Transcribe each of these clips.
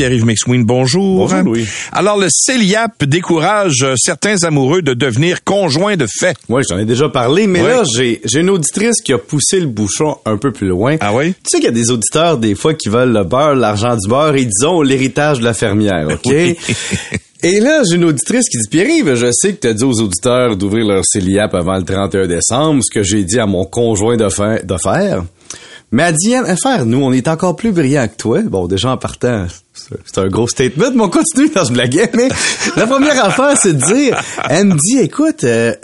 Pierre-Yves McSween, bonjour. Bonjour, Louis. Alors, le CELIAP décourage certains amoureux de devenir conjoints de fait. Oui, j'en ai déjà parlé, mais là, j'ai j'ai une auditrice qui a poussé le bouchon un peu plus loin. Ah oui? Tu sais qu'il y a des auditeurs, des fois, qui veulent le beurre, l'argent du beurre et, disons, l'héritage de la fermière, OK? Oui. Et là, j'ai une auditrice qui dit, Pierre-Yves, je sais que tu as dit aux auditeurs d'ouvrir leur CELIAP avant le 31 décembre, ce que j'ai dit à mon conjoint de faire. De faire. Mais elle dit, faire, nous, on est encore plus brillants que toi. Bon, déjà, en partant, c'est un gros statement, mais on continue dans ce blaguet. Mais la première affaire, c'est de dire, elle me dit, écoute, euh,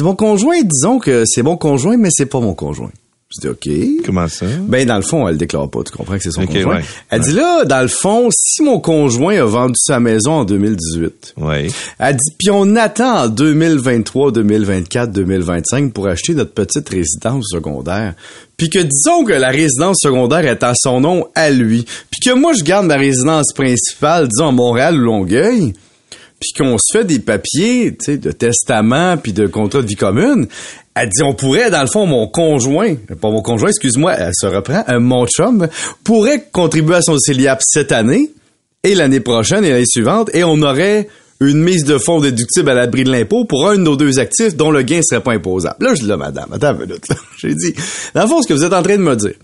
mon conjoint, disons que c'est mon conjoint, mais c'est pas mon conjoint. Je dis, OK. Comment ça? Ben, dans le fond, elle le déclare pas. Tu comprends que c'est son conjoint. ouais. Elle dit là, dans le fond, si mon conjoint a vendu sa maison en 2018, Oui. elle dit, puis on attend en 2023, 2024, 2025 pour acheter notre petite résidence secondaire. Puis que disons que la résidence secondaire est à son nom à lui. Puis que moi, je garde ma résidence principale, disons, à Montréal ou Longueuil. Puis qu'on se fait des papiers, tu sais, de testament puis de contrat de vie commune. Elle dit, on pourrait, dans le fond, mon conjoint, pas mon conjoint, excuse-moi, elle se reprend, euh, mon chum, pourrait contribuer à son CELIAP cette année et l'année prochaine et l'année suivante, et on aurait une mise de fonds déductible à l'abri de l'impôt pour un de nos deux actifs dont le gain serait pas imposable. Là, je dis là, madame, attends une minute. J'ai dit, dans le fond, ce que vous êtes en train de me dire,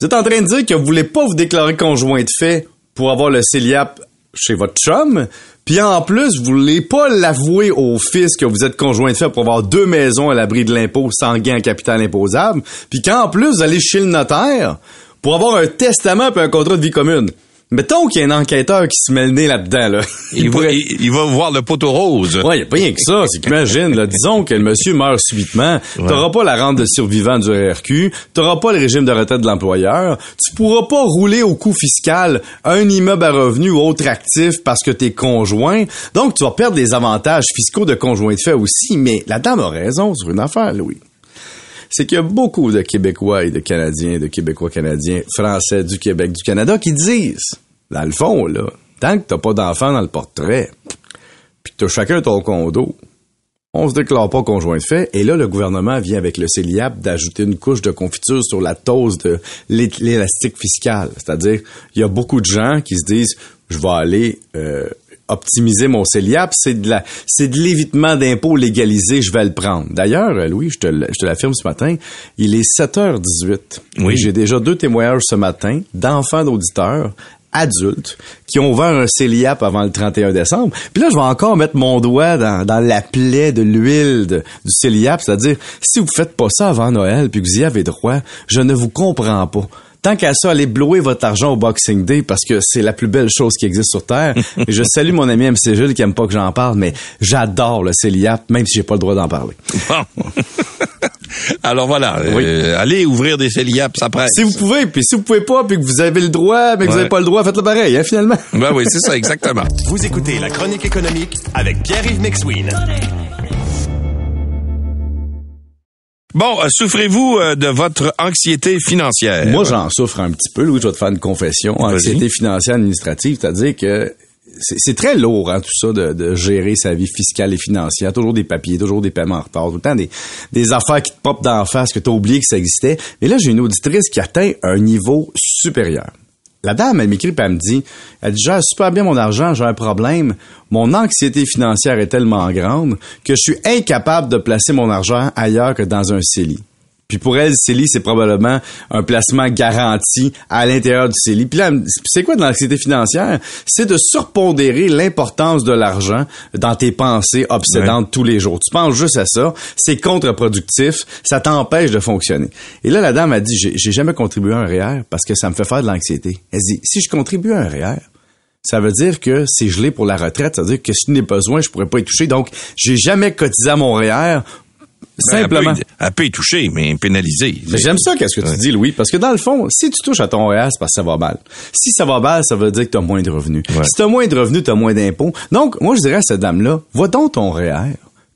vous êtes en train de dire que vous voulez pas vous déclarer conjoint de fait pour avoir le CELIAP chez votre chum, puis en plus, vous voulez pas l'avouer au fils que vous êtes conjoint de fait pour avoir deux maisons à l'abri de l'impôt sans gain en capital imposable, puis qu'en plus, vous allez chez le notaire pour avoir un testament puis un contrat de vie commune. Mettons qu'il y a un enquêteur qui se met le nez là-dedans, là. Il, va, pourrait- il, il va voir le poteau rose. Ouais, y a pas rien que ça. C'est qu'imagine, là, disons que le monsieur meurt subitement, t'auras pas la rente de survivant du RRQ, t'auras pas le régime de retraite de l'employeur, tu pourras pas rouler au coût fiscal un immeuble à revenu ou autre actif parce que t'es conjoint. Donc, tu vas perdre des avantages fiscaux de conjoint de fait aussi. Mais la dame a raison sur une affaire, Louis. C'est qu'il y a beaucoup de Québécois et de Canadiens, de Québécois canadiens, Français du Québec, du Canada, qui disent, dans le fond, là, tant que t'as pas d'enfant dans le portrait, puis que t'as chacun ton condo, on se déclare pas conjoint de fait. Et là, le gouvernement vient avec le CELIAP d'ajouter une couche de confiture sur la dose de l'é- l'élastique fiscal. C'est-à-dire, il y a beaucoup de gens qui se disent, je vais aller euh, optimiser mon CELIAP, c'est de la, c'est de l'évitement d'impôts légalisé, je vais le prendre. D'ailleurs, euh, Louis, je te, je te l'affirme ce matin, il est 7h18. Oui. J'ai déjà deux témoignages ce matin d'enfants d'auditeurs adultes qui ont ouvert un CELIAP avant le 31 décembre. Puis là, je vais encore mettre mon doigt dans, dans la plaie de l'huile de- du CELIAP, c'est-à-dire, si vous faites pas ça avant Noël puis que vous y avez droit, je ne vous comprends pas. Tant qu'à ça, allez blouer votre argent au Boxing Day parce que c'est la plus belle chose qui existe sur Terre. Et je salue mon ami MC Jules qui aime pas que j'en parle, mais j'adore le CELIAP, même si j'ai pas le droit d'en parler. Bon. Alors voilà, Oui. euh, allez ouvrir des CELIAP, ça presse. Si vous pouvez, puis si vous pouvez pas, puis que vous avez le droit, mais que vous Ouais. avez pas le droit, faites-le pareil, hein, finalement. Ben oui, c'est ça, exactement. Vous écoutez la chronique économique avec Pierre-Yves McSween. Bon, euh, souffrez-vous euh, de votre anxiété financière? Moi, j'en souffre un petit peu. Louis, je vais te faire une confession. Anxiété financière administrative, c'est-à-dire que c'est très lourd, hein, tout ça, de, gérer sa vie fiscale et financière. Toujours des papiers, toujours des paiements en retard, tout le temps des, affaires qui te popent d'en face, que tu as oublié que ça existait. Mais là, j'ai une auditrice qui atteint un niveau supérieur. La dame, elle m'écrit elle me dit, elle dit, gère super bien mon argent, j'ai un problème. Mon anxiété financière est tellement grande que je suis incapable de placer mon argent ailleurs que dans un CELI. Puis pour elle, CELI, c'est probablement un placement garanti à l'intérieur du CELI. Puis là, c'est quoi de l'anxiété financière? C'est de surpondérer l'importance de l'argent dans tes pensées obsédantes tous les jours. Tu penses juste à ça, c'est contre-productif, ça t'empêche de fonctionner. Et là, la dame a dit, j'ai j'ai jamais contribué à un REER parce que ça me fait faire de l'anxiété. Elle dit, si je contribue à un REER, ça veut dire que c'est gelé pour la retraite. Ça veut dire que si je n'ai besoin, je pourrais pas y toucher. Donc, j'ai jamais cotisé à mon REER. Simplement. Ben, Elle peut, elle peut y toucher, mais pénaliser. Mais J'aime ça, qu'est-ce que tu dis, Louis, parce que dans le fond, si tu touches à ton REER, c'est parce que ça va mal. Si ça va mal, ça veut dire que tu as moins de revenus. Ouais. Si tu as moins de revenus, tu as moins d'impôts. Donc, moi, je dirais à cette dame-là, va donc ton REER,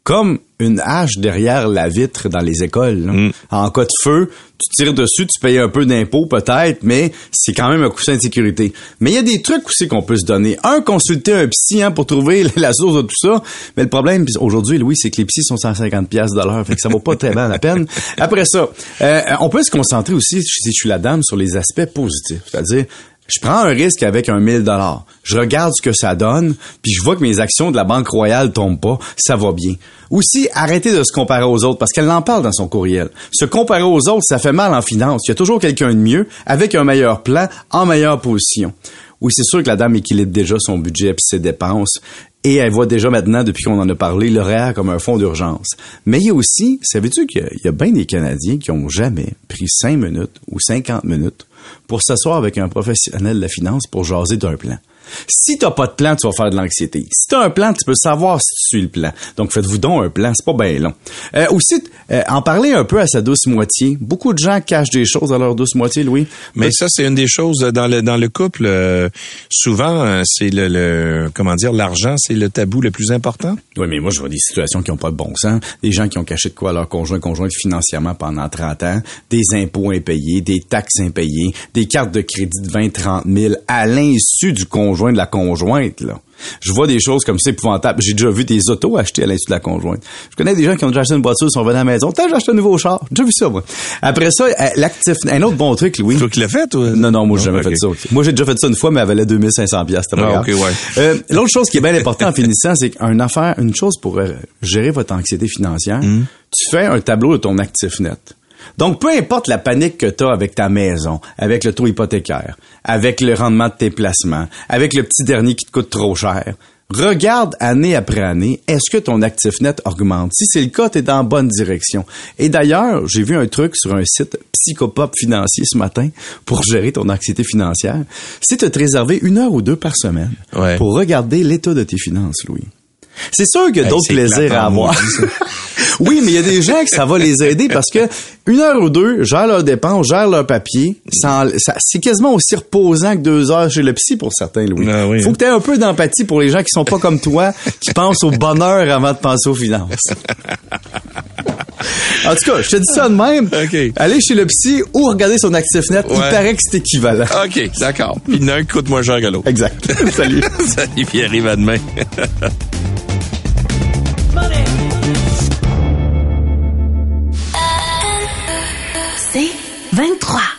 comme une hache derrière la vitre dans les écoles. là. Mm. En cas de feu, tu tires dessus, tu payes un peu d'impôts peut-être, mais c'est quand même un coussin de sécurité. Mais il y a des trucs aussi qu'on peut se donner. Un, consulter un psy hein, pour trouver la source de tout ça. Mais le problème aujourd'hui, Louis, c'est que les psys sont 150 pièces de l'heure, fait que ça vaut pas très bien la peine. Après ça, euh, on peut se concentrer aussi, si je suis la dame, sur les aspects positifs. C'est-à-dire, je prends un risque avec un 1000 dollars. Je regarde ce que ça donne, puis je vois que mes actions de la Banque Royale tombent pas, ça va bien. Aussi, arrêtez de se comparer aux autres, parce qu'elle en parle dans son courriel. Se comparer aux autres, ça fait mal en finance. Il y a toujours quelqu'un de mieux, avec un meilleur plan, en meilleure position. Oui, c'est sûr que la dame équilibre déjà son budget et ses dépenses. Et elle voit déjà maintenant, depuis qu'on en a parlé, REER comme un fonds d'urgence. Mais il y a aussi, savais-tu qu'il y a- bien des Canadiens qui ont jamais pris 5 minutes ou 50 minutes pour s'asseoir avec un professionnel de la finance pour jaser d'un plan? Si t'as pas de plan, tu vas faire de l'anxiété. Si t'as un plan, tu peux savoir si tu suis le plan. Donc faites-vous donc un plan, c'est pas bien long. Euh, aussi, euh, en parler un peu à sa douce moitié. Beaucoup de gens cachent des choses à leur douce moitié, Louis. Mais ça, c'est une des choses euh, dans le dans le couple. euh, souvent, c'est le, le comment dire, l'argent, c'est le tabou le plus important. Oui, mais moi, je vois des situations qui n'ont pas de bon sens. Des gens qui ont caché de quoi à leur conjoint, conjointe financièrement pendant 30 ans, des impôts impayés, des taxes impayées, des cartes de crédit de 20, 30 000 à l'insu du conjoint de la conjointe, là. Je vois des choses comme ça épouvantables. J'ai déjà vu des autos achetées à l'insu de la conjointe. Je connais des gens qui ont déjà acheté une voiture, ils sont venus à la maison. T'as acheté un nouveau char. J'ai déjà vu ça, moi. Après ça, euh, l'actif, un autre bon truc, Louis. Toi qui l'as fait, toi? Non, non, moi, j'ai jamais fait ça. Moi, j'ai déjà fait ça une fois, mais elle valait 2500 pièces. Ah, ok, ouais. Euh, L'autre chose qui est bien importante en finissant, c'est qu'une affaire, une chose pour euh, gérer votre anxiété financière, Hmm. tu fais un tableau de ton actif net. Donc, peu importe la panique que tu as avec ta maison, avec le taux hypothécaire, avec le rendement de tes placements, avec le petit dernier qui te coûte trop cher, regarde année après année, est-ce que ton actif net augmente? Si c'est le cas, tu es dans la bonne direction. Et d'ailleurs, j'ai vu un truc sur un site psychopop financier ce matin pour gérer ton anxiété financière. C'est de te réserver une heure ou deux par semaine Ouais. pour regarder l'état de tes finances, Louis. C'est sûr qu'il y a d'autres plaisirs à avoir. oui, mais il y a des gens que ça va les aider parce que une heure ou deux gèrent leurs dépenses, gèrent leurs papiers. ça- c'est quasiment aussi reposant que deux heures chez le psy pour certains, Louis. Ah oui, Faut hein. que tu aies un peu d'empathie pour les gens qui sont pas comme toi, qui pensent au bonheur avant de penser aux finances. En tout cas, je te dis ça de même. OK. Allez chez le psy ou regarder son actif net. Il paraît que c'est équivalent. OK, d'accord. Puis il y en a un qui coûte moins cher que l'autre. Exact. Salut. Salut, puis arrive à demain. 23.